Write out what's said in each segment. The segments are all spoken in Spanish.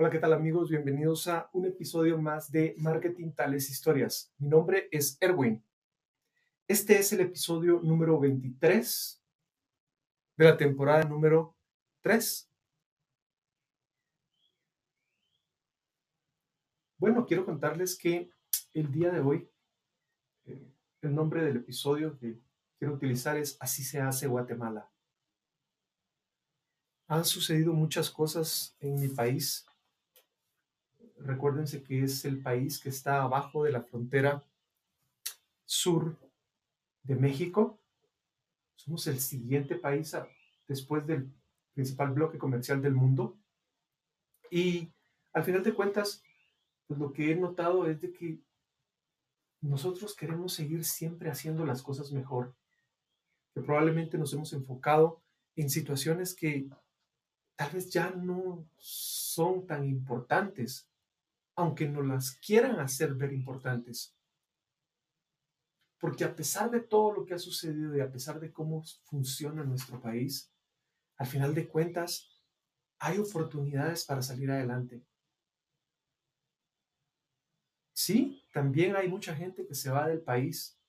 Hola, ¿qué tal amigos? Bienvenidos a un episodio más de Marketing Tales Historias. Mi nombre es Erwin. Este es el episodio número 23 de la temporada número 3. Bueno, quiero contarles que el día de hoy, eh, el nombre del episodio que quiero utilizar es Así se hace Guatemala. Han sucedido muchas cosas en mi país. Recuérdense que es el país que está abajo de la frontera sur de México. Somos el siguiente país después del principal bloque comercial del mundo. Y al final de cuentas, pues lo que he notado es de que nosotros queremos seguir siempre haciendo las cosas mejor, que probablemente nos hemos enfocado en situaciones que tal vez ya no son tan importantes, aunque nos las quieran hacer ver importantes. Porque a pesar de todo lo que ha sucedido y a pesar de cómo funciona nuestro país, al final de cuentas, hay oportunidades para salir adelante. Sí, también hay mucha gente que se va del país,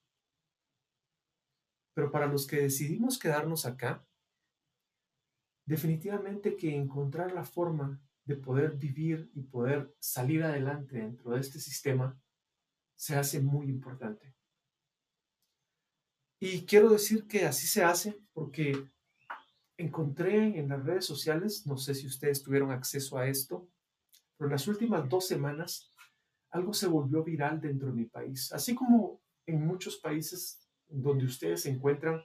pero para los que decidimos quedarnos acá, definitivamente que encontrar la forma de poder vivir y poder salir adelante dentro de este sistema se hace muy importante. Y quiero decir que así se hace porque encontré en las redes sociales, no sé si ustedes tuvieron acceso a esto, pero en las últimas dos semanas algo se volvió viral dentro de mi país, así como en muchos países donde ustedes se encuentran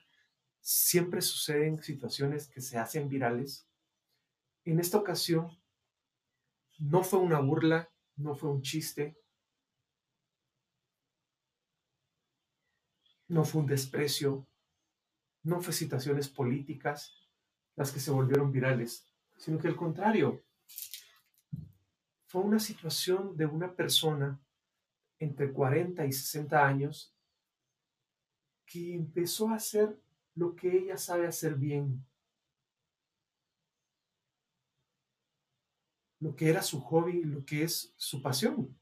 siempre suceden situaciones que se hacen virales. En esta ocasión, no fue una burla, no fue un chiste, no fue un desprecio, no fue situaciones políticas las que se volvieron virales, sino que al contrario, fue una situación de una persona entre 40 y 60 años que empezó a hacer lo que ella sabe hacer bien, lo que era su hobby, lo que es su pasión.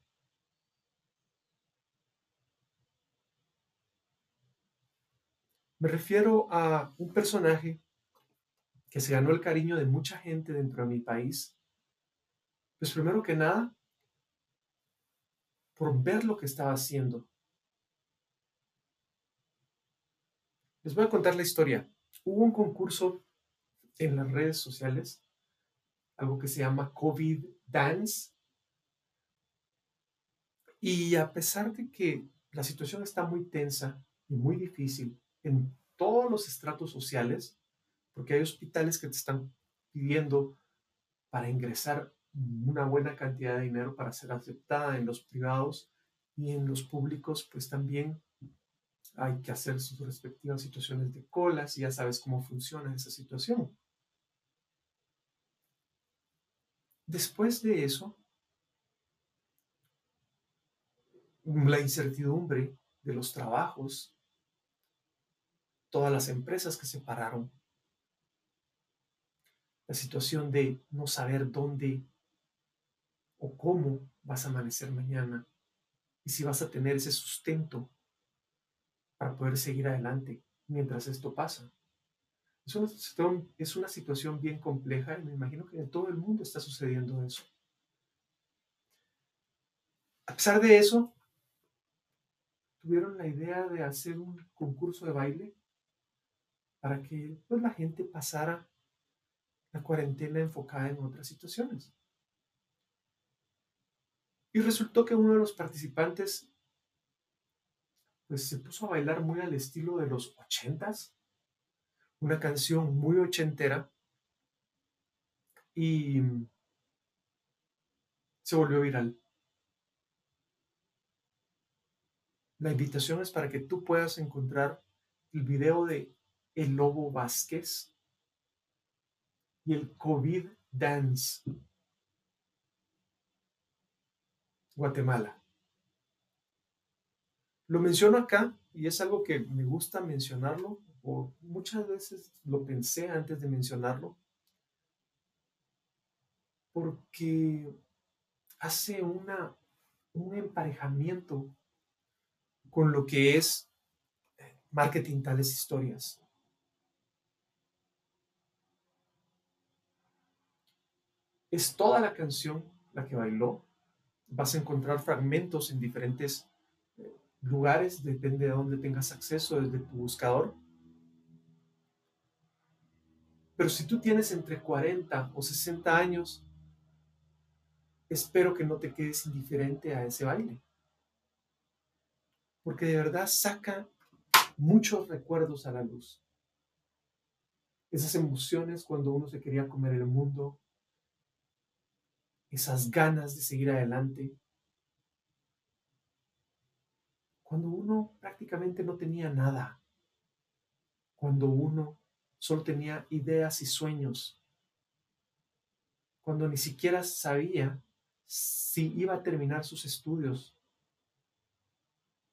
Me refiero a un personaje que se ganó el cariño de mucha gente dentro de mi país. Pues primero que nada, por ver lo que estaba haciendo, Les voy a contar la historia. Hubo un concurso en las redes sociales, algo que se llama COVID Dance. Y a pesar de que la situación está muy tensa y muy difícil en todos los estratos sociales, porque hay hospitales que te están pidiendo para ingresar una buena cantidad de dinero para ser aceptada en los privados y en los públicos, pues también hay que hacer sus respectivas situaciones de colas ya sabes cómo funciona esa situación. Después de eso, la incertidumbre de los trabajos, todas las empresas que se pararon, la situación de no saber dónde o cómo vas a amanecer mañana y si vas a tener ese sustento para poder seguir adelante mientras esto pasa. Es una, es una situación bien compleja y me imagino que en todo el mundo está sucediendo eso. A pesar de eso, tuvieron la idea de hacer un concurso de baile para que pues, la gente pasara la cuarentena enfocada en otras situaciones. Y resultó que uno de los participantes pues se puso a bailar muy al estilo de los ochentas, una canción muy ochentera, y se volvió viral. La invitación es para que tú puedas encontrar el video de El Lobo Vázquez y el COVID Dance Guatemala. Lo menciono acá y es algo que me gusta mencionarlo, muchas veces lo pensé antes de mencionarlo, porque hace una, un emparejamiento con lo que es eh, marketing tales historias. Es toda la canción la que bailó. Vas a encontrar fragmentos en diferentes eh, lugares, depende de dónde tengas acceso desde tu buscador. Pero si tú tienes entre 40 o 60 años, espero que no te quedes indiferente a ese baile. Porque de verdad saca muchos recuerdos a la luz. Esas emociones cuando uno se quería comer el mundo, esas ganas de seguir adelante, cuando uno prácticamente no tenía nada, cuando uno solo tenía ideas y sueños, cuando ni siquiera sabía si iba a terminar sus estudios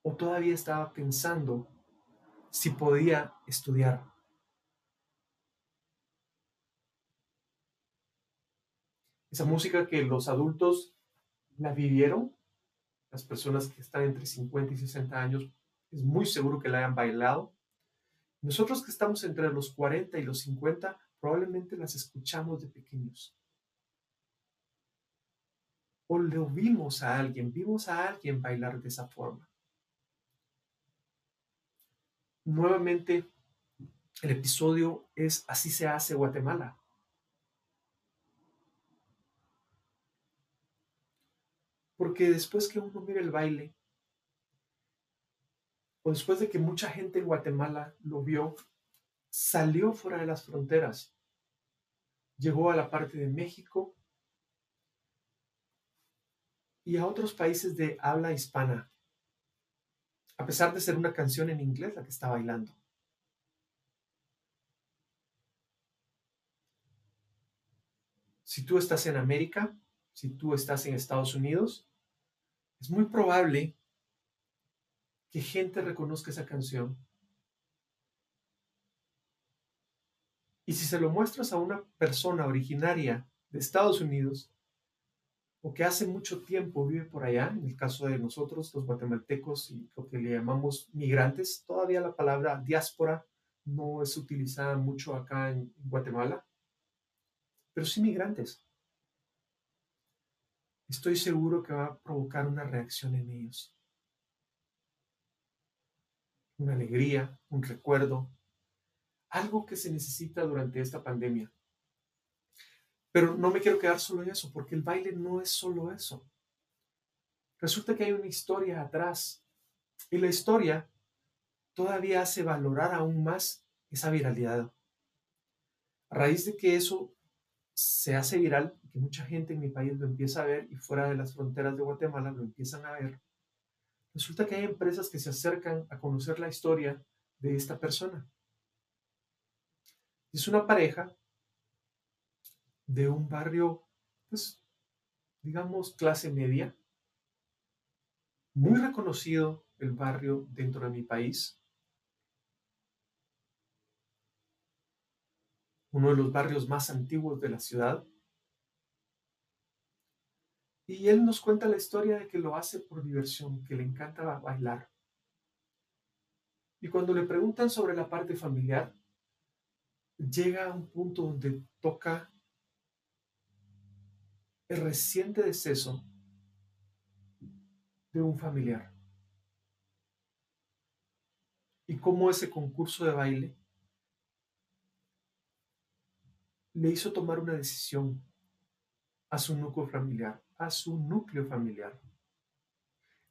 o todavía estaba pensando si podía estudiar. Esa música que los adultos la vivieron, las personas que están entre 50 y 60 años, es muy seguro que la hayan bailado, nosotros que estamos entre los 40 y los 50, probablemente las escuchamos de pequeños. O lo vimos a alguien, vimos a alguien bailar de esa forma. Nuevamente, el episodio es Así se hace Guatemala. Porque después que uno mira el baile, después de que mucha gente en Guatemala lo vio, salió fuera de las fronteras, llegó a la parte de México y a otros países de habla hispana, a pesar de ser una canción en inglés la que está bailando. Si tú estás en América, si tú estás en Estados Unidos, es muy probable que gente reconozca esa canción. Y si se lo muestras a una persona originaria de Estados Unidos, o que hace mucho tiempo vive por allá, en el caso de nosotros, los guatemaltecos y lo que le llamamos migrantes, todavía la palabra diáspora no es utilizada mucho acá en Guatemala, pero sí migrantes. Estoy seguro que va a provocar una reacción en ellos una alegría, un recuerdo, algo que se necesita durante esta pandemia. Pero no me quiero quedar solo en eso, porque el baile no es solo eso. Resulta que hay una historia atrás y la historia todavía hace valorar aún más esa viralidad. A raíz de que eso se hace viral, que mucha gente en mi país lo empieza a ver y fuera de las fronteras de Guatemala lo empiezan a ver, resulta que hay empresas que se acercan a conocer la historia de esta persona. Es una pareja de un barrio, pues, digamos, clase media, muy reconocido el barrio dentro de mi país. Uno de los barrios más antiguos de la ciudad. Y él nos cuenta la historia de que lo hace por diversión, que le encanta bailar. Y cuando le preguntan sobre la parte familiar, llega a un punto donde toca el reciente deceso de un familiar. Y cómo ese concurso de baile le hizo tomar una decisión a su núcleo familiar a su núcleo familiar.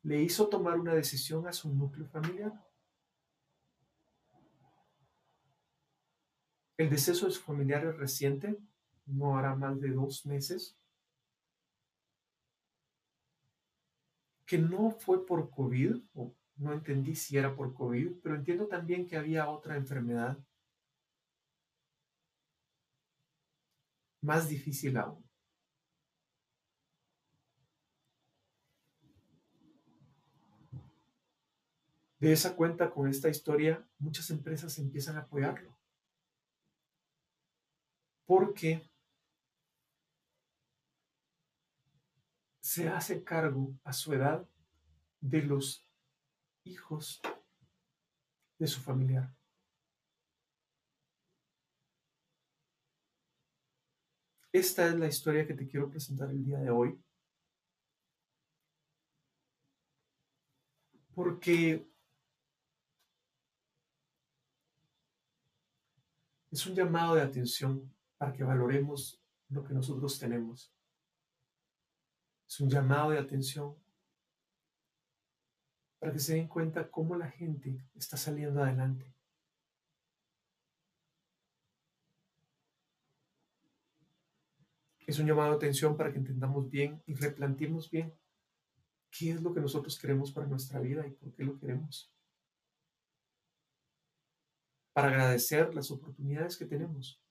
Le hizo tomar una decisión a su núcleo familiar. El deceso de su familiar es reciente, no hará más de dos meses. Que no fue por COVID, o no entendí si era por COVID, pero entiendo también que había otra enfermedad más difícil aún. De esa cuenta con esta historia, muchas empresas empiezan a apoyarlo. Porque se hace cargo a su edad de los hijos de su familiar. Esta es la historia que te quiero presentar el día de hoy. Porque es un llamado de atención para que valoremos lo que nosotros tenemos. Es un llamado de atención para que se den cuenta cómo la gente está saliendo adelante. Es un llamado de atención para que entendamos bien y replanteemos bien qué es lo que nosotros queremos para nuestra vida y por qué lo queremos. Para agradecer las oportunidades que tenemos.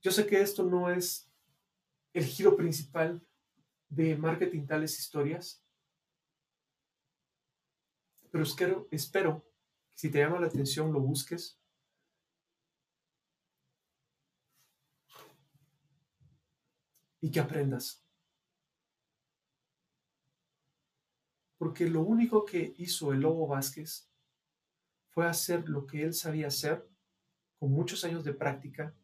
Yo sé que esto no es el giro principal de marketing tales historias, pero espero, espero que si te llama la atención lo busques. Y que aprendas. Porque lo único que hizo el Lobo Vázquez fue hacer lo que él sabía hacer con muchos años de práctica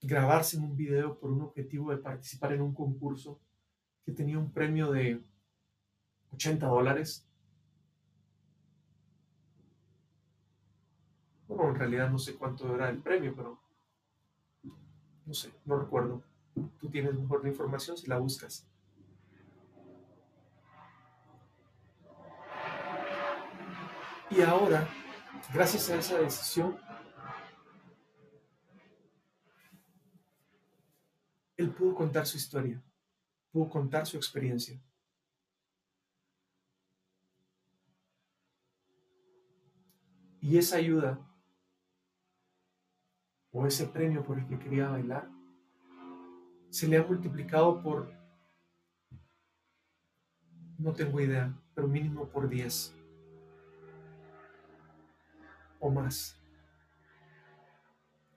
grabarse en un video por un objetivo de participar en un concurso que tenía un premio de 80 dólares. Bueno, en realidad no sé cuánto era el premio, pero no sé, no recuerdo. Tú tienes mejor la información si la buscas. Y ahora, gracias a esa decisión, él pudo contar su historia, pudo contar su experiencia. Y esa ayuda o ese premio por el que quería bailar se le ha multiplicado por, no tengo idea, pero mínimo por 10 o más.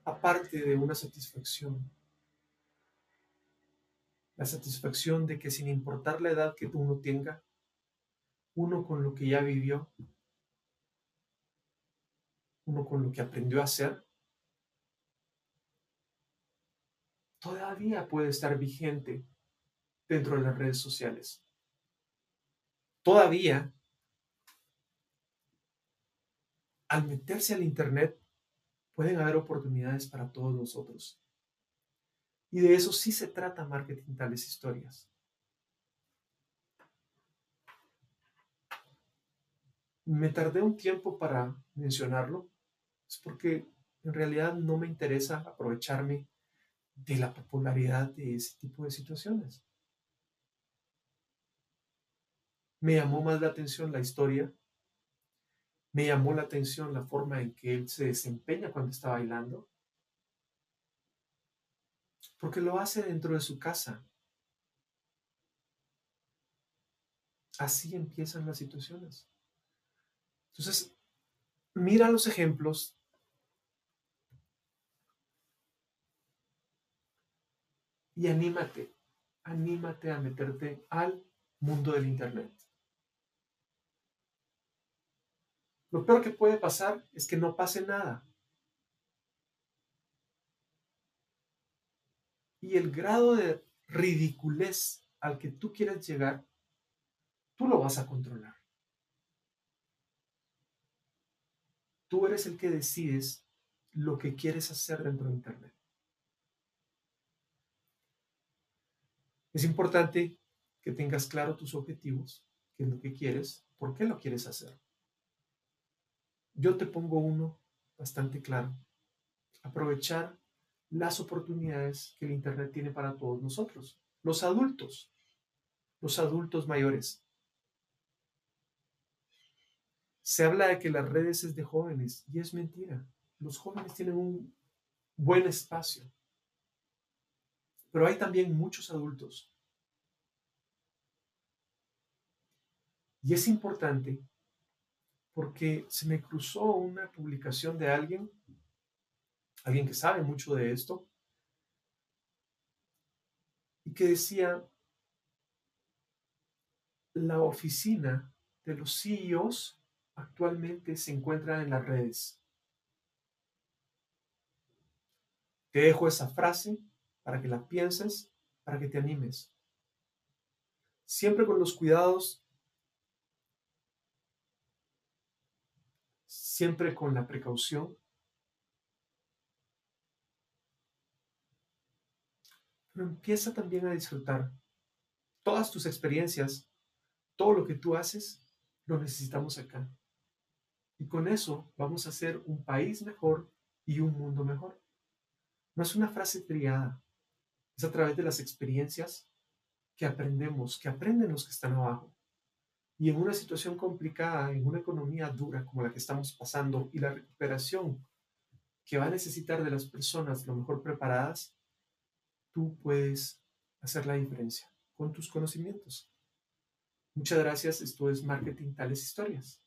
Aparte de una satisfacción la satisfacción de que sin importar la edad que uno tenga, uno con lo que ya vivió, uno con lo que aprendió a hacer, todavía puede estar vigente dentro de las redes sociales. Todavía, al meterse al Internet, pueden haber oportunidades para todos nosotros. Y de eso sí se trata marketing tales historias. Me tardé un tiempo para mencionarlo, es porque en realidad no me interesa aprovecharme de la popularidad de ese tipo de situaciones. Me llamó más la atención la historia, me llamó la atención la forma en que él se desempeña cuando está bailando, porque lo hace dentro de su casa. Así empiezan las situaciones. Entonces, mira los ejemplos. Y anímate, anímate a meterte al mundo del Internet. Lo peor que puede pasar es que no pase nada. y el grado de ridiculez al que tú quieres llegar, tú lo vas a controlar. Tú eres el que decides lo que quieres hacer dentro de Internet. Es importante que tengas claro tus objetivos, qué es lo que quieres, por qué lo quieres hacer. Yo te pongo uno bastante claro. Aprovechar las oportunidades que el Internet tiene para todos nosotros, los adultos, los adultos mayores. Se habla de que las redes es de jóvenes y es mentira. Los jóvenes tienen un buen espacio, pero hay también muchos adultos. Y es importante porque se me cruzó una publicación de alguien alguien que sabe mucho de esto, y que decía, la oficina de los CEOs actualmente se encuentra en las redes. Te dejo esa frase para que la pienses, para que te animes. Siempre con los cuidados, siempre con la precaución. Pero empieza también a disfrutar todas tus experiencias, todo lo que tú haces, lo necesitamos acá. Y con eso vamos a hacer un país mejor y un mundo mejor. No es una frase triada, es a través de las experiencias que aprendemos, que aprenden los que están abajo. Y en una situación complicada, en una economía dura como la que estamos pasando y la recuperación que va a necesitar de las personas lo mejor preparadas, tú puedes hacer la diferencia con tus conocimientos. Muchas gracias. Esto es Marketing Tales Historias.